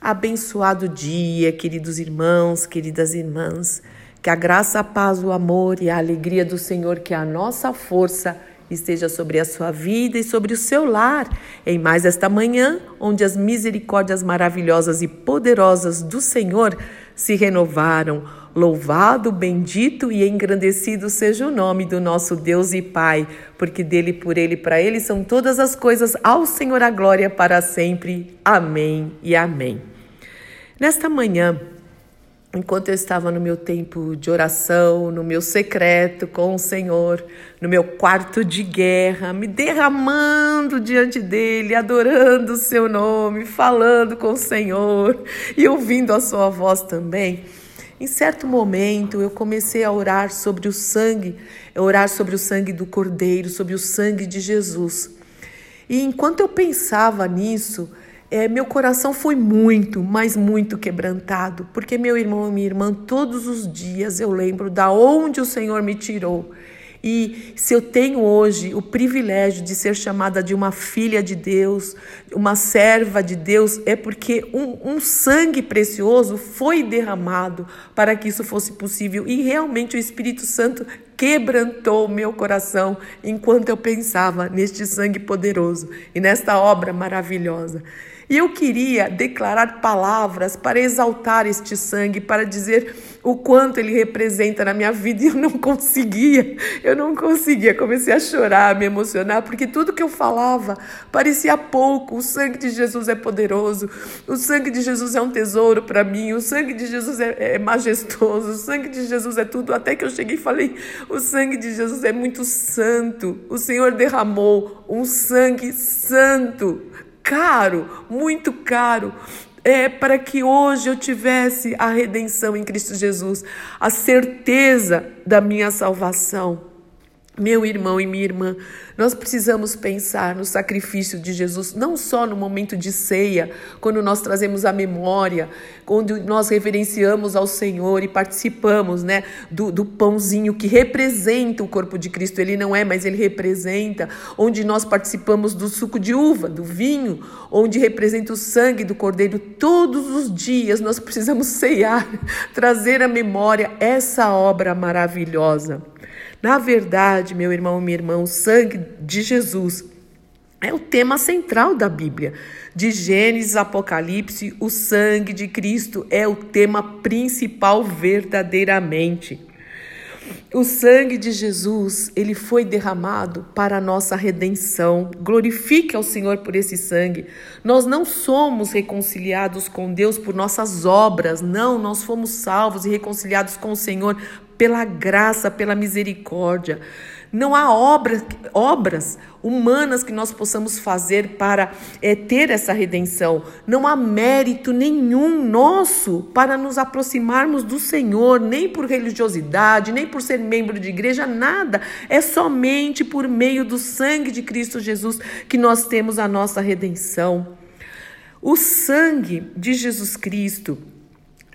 Abençoado dia, queridos irmãos, queridas irmãs. Que a graça, a paz, o amor e a alegria do Senhor, que é a nossa força, esteja sobre a sua vida e sobre o seu lar, em mais esta manhã, onde as misericórdias maravilhosas e poderosas do Senhor se renovaram. Louvado, bendito e engrandecido seja o nome do nosso Deus e Pai, porque dele, por ele, para ele são todas as coisas, ao Senhor a glória para sempre. Amém e amém. Nesta manhã, enquanto eu estava no meu tempo de oração, no meu secreto com o Senhor, no meu quarto de guerra, me derramando diante dele, adorando o seu nome, falando com o Senhor e ouvindo a sua voz também. Em certo momento, eu comecei a orar sobre o sangue, orar sobre o sangue do Cordeiro, sobre o sangue de Jesus. E enquanto eu pensava nisso, é, meu coração foi muito, mas muito quebrantado, porque meu irmão e minha irmã, todos os dias eu lembro da onde o Senhor me tirou. E se eu tenho hoje o privilégio de ser chamada de uma filha de Deus, uma serva de Deus, é porque um, um sangue precioso foi derramado para que isso fosse possível. E realmente o Espírito Santo quebrantou o meu coração enquanto eu pensava neste sangue poderoso e nesta obra maravilhosa. E eu queria declarar palavras para exaltar este sangue, para dizer o quanto ele representa na minha vida e eu não conseguia, eu não conseguia. Comecei a chorar, a me emocionar, porque tudo que eu falava parecia pouco. O sangue de Jesus é poderoso, o sangue de Jesus é um tesouro para mim, o sangue de Jesus é, é majestoso, o sangue de Jesus é tudo. Até que eu cheguei e falei: o sangue de Jesus é muito santo, o Senhor derramou um sangue santo caro, muito caro, é, para que hoje eu tivesse a redenção em Cristo Jesus, a certeza da minha salvação. Meu irmão e minha irmã, nós precisamos pensar no sacrifício de Jesus, não só no momento de ceia, quando nós trazemos a memória, quando nós reverenciamos ao Senhor e participamos né, do, do pãozinho que representa o corpo de Cristo. Ele não é, mas ele representa. Onde nós participamos do suco de uva, do vinho, onde representa o sangue do cordeiro. Todos os dias nós precisamos ceiar, trazer à memória essa obra maravilhosa. Na verdade, meu irmão e minha irmã, o sangue de Jesus é o tema central da Bíblia. De Gênesis Apocalipse, o sangue de Cristo é o tema principal verdadeiramente. O sangue de Jesus, ele foi derramado para a nossa redenção. Glorifique ao Senhor por esse sangue. Nós não somos reconciliados com Deus por nossas obras, não, nós fomos salvos e reconciliados com o Senhor pela graça, pela misericórdia. Não há obras, obras humanas que nós possamos fazer para é, ter essa redenção. Não há mérito nenhum nosso para nos aproximarmos do Senhor, nem por religiosidade, nem por ser membro de igreja, nada. É somente por meio do sangue de Cristo Jesus que nós temos a nossa redenção. O sangue de Jesus Cristo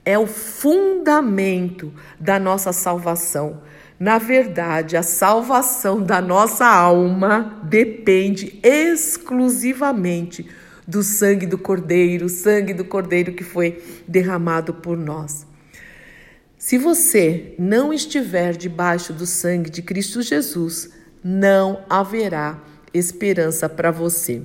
é o fundamento da nossa salvação. Na verdade, a salvação da nossa alma depende exclusivamente do sangue do Cordeiro, sangue do Cordeiro que foi derramado por nós. Se você não estiver debaixo do sangue de Cristo Jesus, não haverá esperança para você.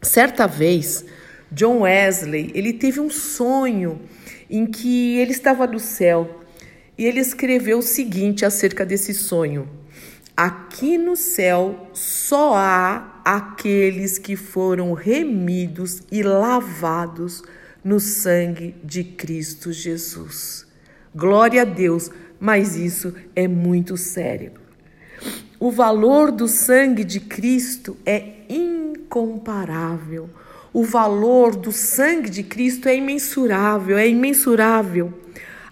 Certa vez, John Wesley, ele teve um sonho em que ele estava no céu e ele escreveu o seguinte acerca desse sonho: Aqui no céu só há aqueles que foram remidos e lavados no sangue de Cristo Jesus. Glória a Deus, mas isso é muito sério. O valor do sangue de Cristo é incomparável. O valor do sangue de Cristo é imensurável, é imensurável.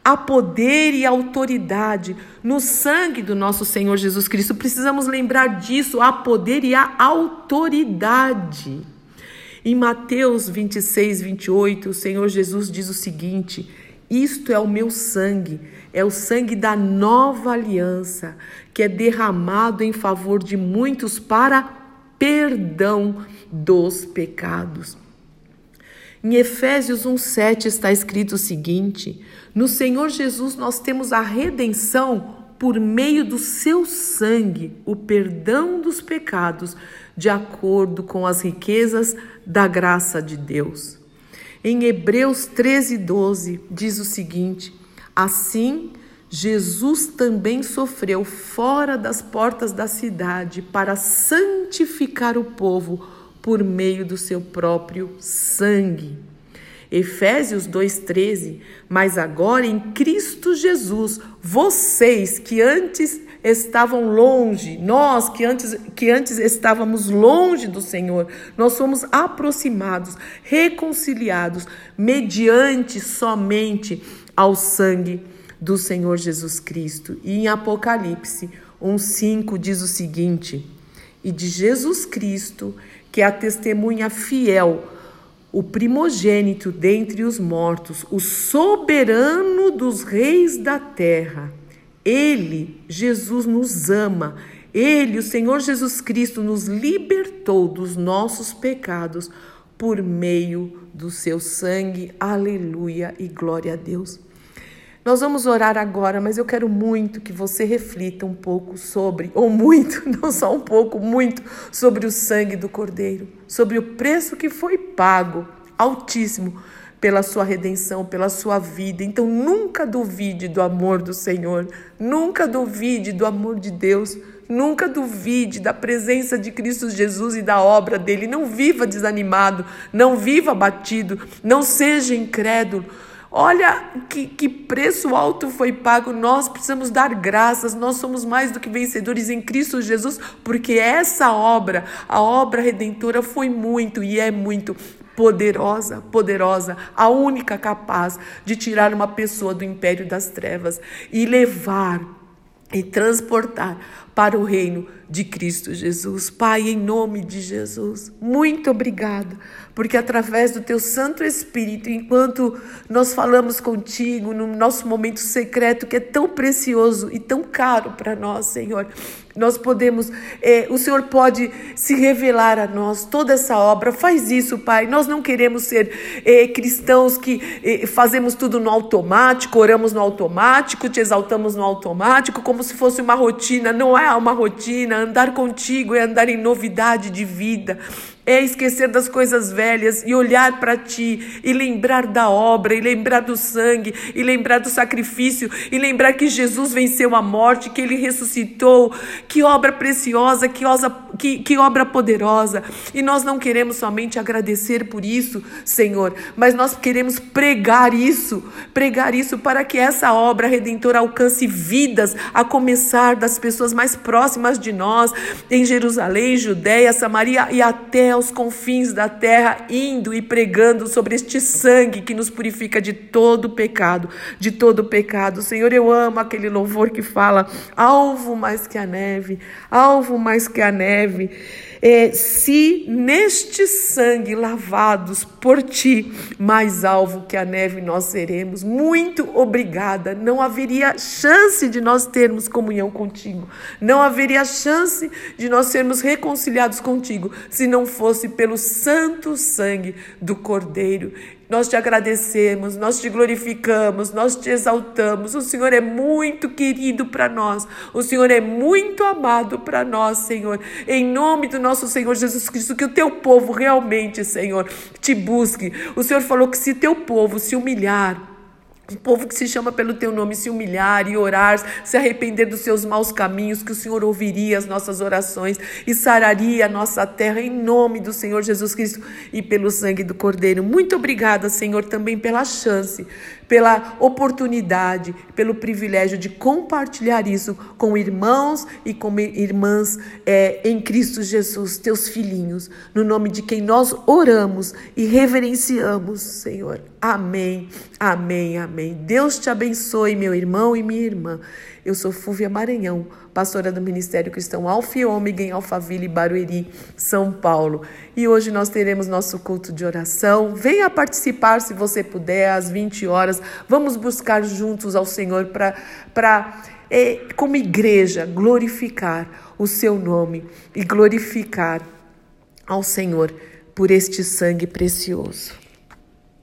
Há poder e autoridade no sangue do nosso Senhor Jesus Cristo. Precisamos lembrar disso. Há poder e há autoridade. Em Mateus 26, 28, o Senhor Jesus diz o seguinte: Isto é o meu sangue, é o sangue da nova aliança, que é derramado em favor de muitos para perdão dos pecados. Em Efésios 1:7 está escrito o seguinte: No Senhor Jesus nós temos a redenção por meio do seu sangue, o perdão dos pecados, de acordo com as riquezas da graça de Deus. Em Hebreus 13:12 diz o seguinte: Assim, Jesus também sofreu fora das portas da cidade para santificar o povo por meio do seu próprio sangue. Efésios 2,13. Mas agora em Cristo Jesus, vocês que antes estavam longe, nós que antes, que antes estávamos longe do Senhor, nós somos aproximados, reconciliados, mediante somente ao sangue do Senhor Jesus Cristo. E em Apocalipse 1,5 diz o seguinte: E de Jesus Cristo que é a testemunha fiel, o primogênito dentre os mortos, o soberano dos reis da terra. Ele, Jesus, nos ama. Ele, o Senhor Jesus Cristo, nos libertou dos nossos pecados por meio do seu sangue. Aleluia e glória a Deus. Nós vamos orar agora, mas eu quero muito que você reflita um pouco sobre, ou muito, não só um pouco, muito, sobre o sangue do Cordeiro, sobre o preço que foi pago, altíssimo, pela sua redenção, pela sua vida. Então nunca duvide do amor do Senhor, nunca duvide do amor de Deus. Nunca duvide da presença de Cristo Jesus e da obra dele. Não viva desanimado, não viva abatido, não seja incrédulo. Olha que, que preço alto foi pago. Nós precisamos dar graças. Nós somos mais do que vencedores em Cristo Jesus, porque essa obra, a obra redentora, foi muito e é muito poderosa, poderosa, a única capaz de tirar uma pessoa do império das trevas e levar e transportar para o reino de Cristo Jesus. Pai, em nome de Jesus, muito obrigada, porque através do teu Santo Espírito, enquanto nós falamos contigo no nosso momento secreto, que é tão precioso e tão caro para nós, Senhor, nós podemos, é, o Senhor pode se revelar a nós toda essa obra. Faz isso, Pai. Nós não queremos ser é, cristãos que é, fazemos tudo no automático, oramos no automático, te exaltamos no automático, como se fosse uma rotina. Não é uma rotina. Andar contigo é andar em novidade de vida é esquecer das coisas velhas e olhar para ti e lembrar da obra, e lembrar do sangue, e lembrar do sacrifício, e lembrar que Jesus venceu a morte, que ele ressuscitou. Que obra preciosa, que, osa, que, que obra poderosa. E nós não queremos somente agradecer por isso, Senhor, mas nós queremos pregar isso, pregar isso para que essa obra redentora alcance vidas, a começar das pessoas mais próximas de nós, em Jerusalém, Judéia, Samaria e até aos confins da terra, indo e pregando sobre este sangue que nos purifica de todo pecado, de todo pecado. Senhor, eu amo aquele louvor que fala: alvo mais que a neve, alvo mais que a neve é, se neste sangue lavados por ti, mais alvo que a neve nós seremos. Muito obrigada. Não haveria chance de nós termos comunhão contigo. Não haveria chance de nós sermos reconciliados contigo se não fosse pelo santo sangue do Cordeiro. Nós te agradecemos, nós te glorificamos, nós te exaltamos. O Senhor é muito querido para nós, o Senhor é muito amado para nós, Senhor. Em nome do nosso Senhor Jesus Cristo, que o teu povo realmente, Senhor, te busque. O Senhor falou que se teu povo se humilhar, um povo que se chama pelo teu nome se humilhar e orar, se arrepender dos seus maus caminhos, que o Senhor ouviria as nossas orações e sararia a nossa terra em nome do Senhor Jesus Cristo e pelo sangue do Cordeiro. Muito obrigada, Senhor, também pela chance, pela oportunidade, pelo privilégio de compartilhar isso com irmãos e com irmãs é, em Cristo Jesus, teus filhinhos, no nome de quem nós oramos e reverenciamos, Senhor. Amém, amém, amém. Deus te abençoe, meu irmão e minha irmã. Eu sou Fúvia Maranhão, pastora do Ministério Cristão Alfa e Ômega em Alphaville, Barueri, São Paulo. E hoje nós teremos nosso culto de oração. Venha participar se você puder, às 20 horas. Vamos buscar juntos ao Senhor para, é, como igreja, glorificar o seu nome e glorificar ao Senhor por este sangue precioso.